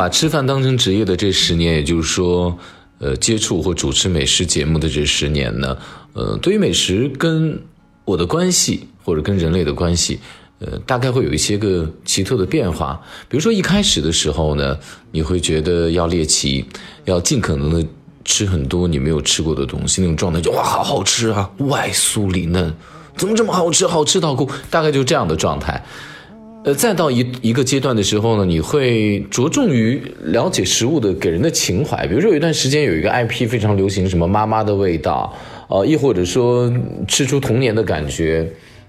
把吃饭当成职业的这十年，也就是说，呃，接触或主持美食节目的这十年呢，呃，对于美食跟我的关系，或者跟人类的关系，呃，大概会有一些个奇特的变化。比如说一开始的时候呢，你会觉得要猎奇，要尽可能的吃很多你没有吃过的东西，那种状态就哇，好好吃啊，外酥里嫩，怎么这么好吃，好吃到哭，大概就这样的状态。呃，再到一一个阶段的时候呢，你会着重于了解食物的给人的情怀。比如说有一段时间有一个 IP 非常流行，什么妈妈的味道，呃，亦或者说吃出童年的感觉，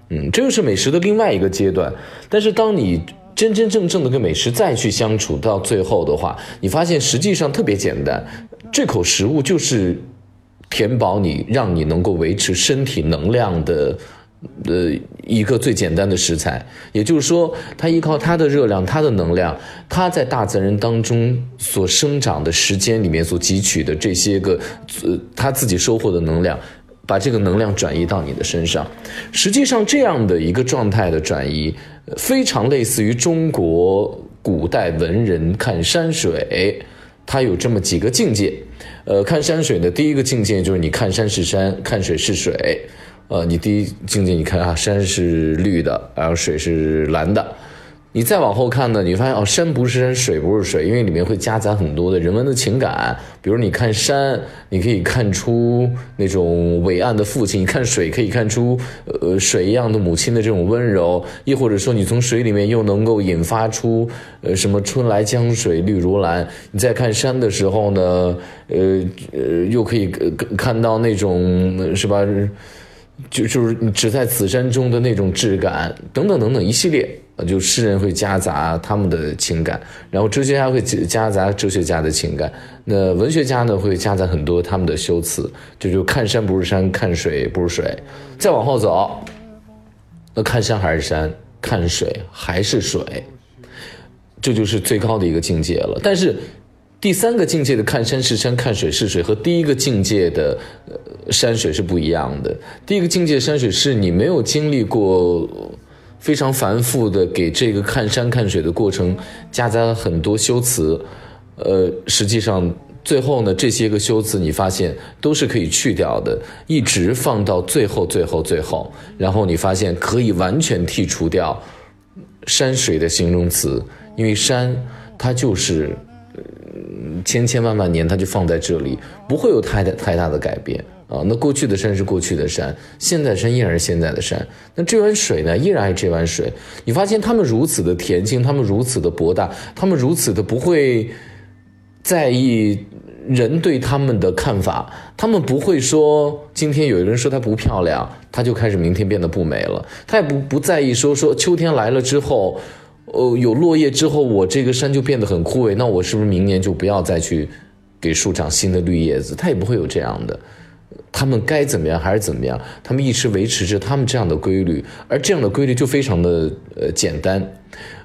嗯，这又是美食的另外一个阶段。但是当你真真正正的跟美食再去相处到最后的话，你发现实际上特别简单，这口食物就是填饱你，让你能够维持身体能量的。呃，一个最简单的食材，也就是说，它依靠它的热量、它的能量，它在大自然当中所生长的时间里面所汲取的这些个，呃，它自己收获的能量，把这个能量转移到你的身上。实际上，这样的一个状态的转移，非常类似于中国古代文人看山水，它有这么几个境界。呃，看山水的第一个境界就是你看山是山，看水是水。呃，你第一境界，你看啊，山是绿的，然后水是蓝的。你再往后看呢，你发现哦，山不是山，水不是水，因为里面会夹杂很多的人文的情感。比如你看山，你可以看出那种伟岸的父亲；你看水，可以看出呃水一样的母亲的这种温柔。亦或者说，你从水里面又能够引发出呃什么春来江水绿如蓝。你再看山的时候呢，呃呃，又可以看到那种是吧？就就是你只在此山中的那种质感，等等等等一系列，就诗人会夹杂他们的情感，然后哲学家会夹杂哲学家的情感，那文学家呢会夹杂很多他们的修辞，就就看山不是山，看水不是水，再往后走，那看山还是山，看水还是水，这就是最高的一个境界了。但是。第三个境界的看山是山，看水是水，和第一个境界的呃山水是不一样的。第一个境界山水是你没有经历过非常繁复的给这个看山看水的过程夹杂很多修辞，呃，实际上最后呢，这些个修辞你发现都是可以去掉的，一直放到最后最后最后，然后你发现可以完全剔除掉山水的形容词，因为山它就是。千千万万年，它就放在这里，不会有太大太大的改变啊。那过去的山是过去的山，现在山依然是现在的山。那这碗水呢，依然是这碗水。你发现他们如此的恬静，他们如此的博大，他们如此的不会在意人对他们的看法。他们不会说，今天有人说它不漂亮，他就开始明天变得不美了。他也不不在意说说秋天来了之后。哦，有落叶之后，我这个山就变得很枯萎。那我是不是明年就不要再去给树长新的绿叶子？它也不会有这样的。他们该怎么样还是怎么样？他们一直维持着他们这样的规律，而这样的规律就非常的呃简单。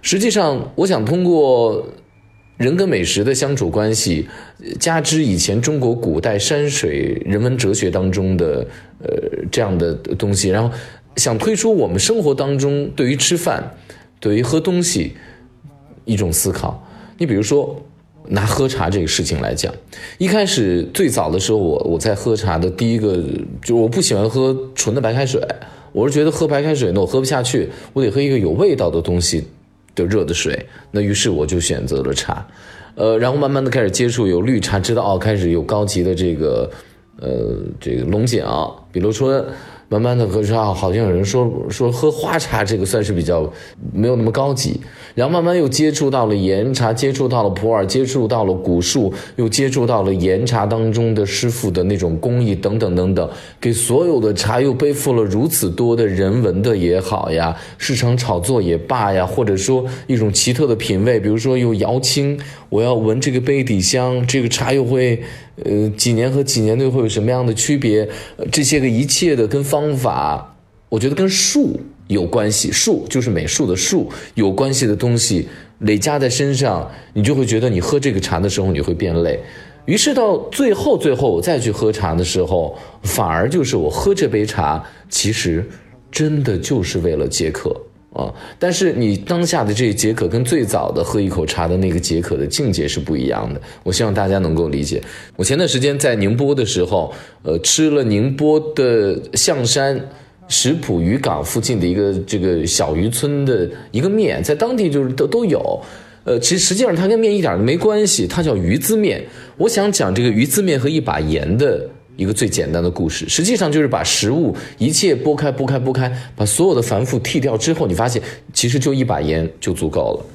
实际上，我想通过人跟美食的相处关系，加之以前中国古代山水人文哲学当中的呃这样的东西，然后想推出我们生活当中对于吃饭。对于喝东西一种思考，你比如说拿喝茶这个事情来讲，一开始最早的时候，我我在喝茶的第一个就是我不喜欢喝纯的白开水，我是觉得喝白开水呢我喝不下去，我得喝一个有味道的东西的热的水，那于是我就选择了茶，呃，然后慢慢的开始接触有绿茶，知道哦，开始有高级的这个呃这个龙井，比如说。慢慢的喝茶，好像有人说说喝花茶这个算是比较没有那么高级，然后慢慢又接触到了岩茶，接触到了普洱，接触到了古树，又接触到了岩茶当中的师傅的那种工艺等等等等，给所有的茶又背负了如此多的人文的也好呀，市场炒作也罢呀，或者说一种奇特的品味，比如说有瑶青，我要闻这个杯底香，这个茶又会。呃，几年和几年内会有什么样的区别？这些个一切的跟方法，我觉得跟术有关系。术就是美术的术有关系的东西累加在身上，你就会觉得你喝这个茶的时候你会变累。于是到最后，最后我再去喝茶的时候，反而就是我喝这杯茶，其实真的就是为了解渴啊。但是你当下的这解渴跟最早的喝一口茶的那个解渴的境界是不一样的。我希望大家能够理解。我前段时间在宁波的时候，呃，吃了宁波的象山石浦渔港附近的一个这个小渔村的一个面，在当地就是都都有。呃，其实实际上它跟面一点都没关系，它叫鱼滋面。我想讲这个鱼滋面和一把盐的一个最简单的故事，实际上就是把食物一切剥开、剥开、剥开，把所有的繁复剔掉之后，你发现其实就一把盐就足够了。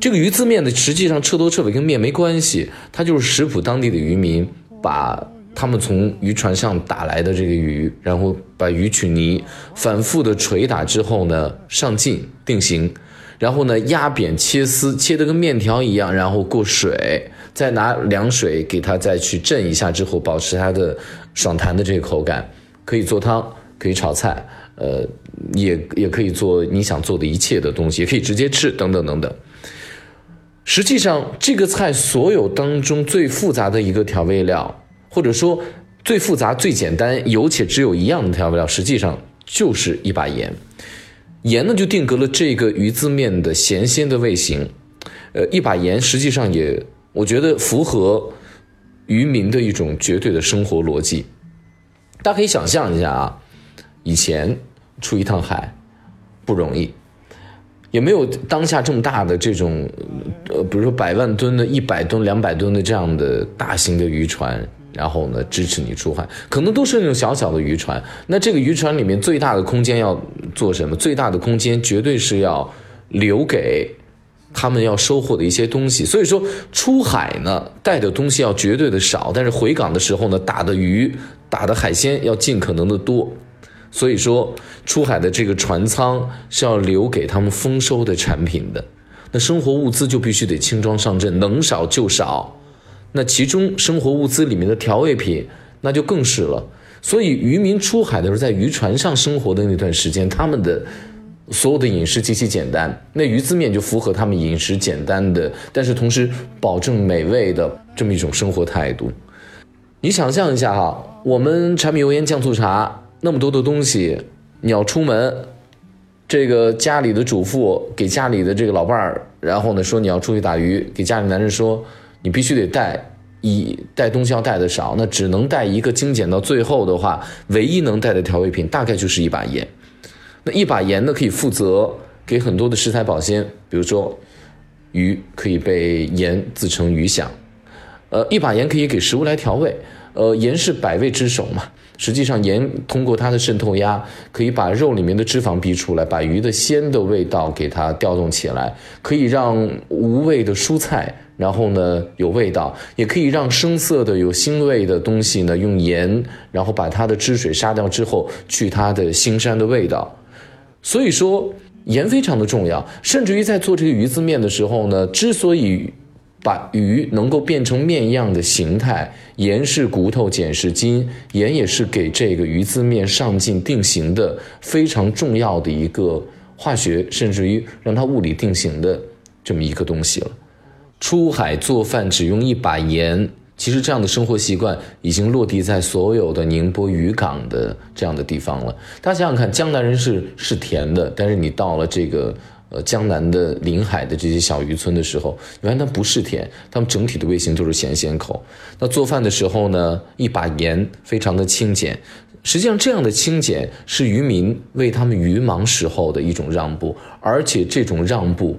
这个鱼字面呢，实际上彻头彻尾跟面没关系，它就是食谱当地的渔民把他们从渔船上打来的这个鱼，然后把鱼取泥，反复的捶打之后呢，上劲定型。然后呢，压扁切丝，切的跟面条一样，然后过水，再拿凉水给它再去震一下之后，保持它的爽弹的这个口感，可以做汤，可以炒菜，呃，也也可以做你想做的一切的东西，也可以直接吃，等等等等。实际上，这个菜所有当中最复杂的一个调味料，或者说最复杂、最简单，有且只有一样的调味料，实际上就是一把盐。盐呢，就定格了这个鱼字面的咸鲜的味型，呃，一把盐实际上也，我觉得符合渔民的一种绝对的生活逻辑。大家可以想象一下啊，以前出一趟海不容易，也没有当下这么大的这种，呃，比如说百万吨的、一百吨、两百吨的这样的大型的渔船。然后呢，支持你出海，可能都是那种小小的渔船。那这个渔船里面最大的空间要做什么？最大的空间绝对是要留给他们要收获的一些东西。所以说，出海呢带的东西要绝对的少，但是回港的时候呢，打的鱼、打的海鲜要尽可能的多。所以说，出海的这个船舱是要留给他们丰收的产品的。那生活物资就必须得轻装上阵，能少就少。那其中生活物资里面的调味品，那就更是了。所以渔民出海的时候，在渔船上生活的那段时间，他们的所有的饮食极其简单。那鱼字面就符合他们饮食简单的，但是同时保证美味的这么一种生活态度。你想象一下哈，我们柴米油盐酱醋茶那么多的东西，你要出门，这个家里的主妇给家里的这个老伴儿，然后呢说你要出去打鱼，给家里男人说。你必须得带一带东西要带的少，那只能带一个精简到最后的话，唯一能带的调味品大概就是一把盐。那一把盐呢，可以负责给很多的食材保鲜，比如说鱼可以被盐自成鱼香，呃，一把盐可以给食物来调味，呃，盐是百味之首嘛。实际上盐通过它的渗透压，可以把肉里面的脂肪逼出来，把鱼的鲜的味道给它调动起来，可以让无味的蔬菜。然后呢，有味道，也可以让生涩的、有腥味的东西呢，用盐，然后把它的汁水杀掉之后，去它的腥膻的味道。所以说，盐非常的重要。甚至于在做这个鱼字面的时候呢，之所以把鱼能够变成面一样的形态，盐是骨头，碱是筋，盐也是给这个鱼字面上劲定型的非常重要的一个化学，甚至于让它物理定型的这么一个东西了。出海做饭只用一把盐，其实这样的生活习惯已经落地在所有的宁波渔港的这样的地方了。大家想想看，江南人是是甜的，但是你到了这个呃江南的临海的这些小渔村的时候，原来它不是甜，它们整体的味型都是咸咸口。那做饭的时候呢，一把盐非常的清简，实际上这样的清简是渔民为他们渔忙时候的一种让步，而且这种让步。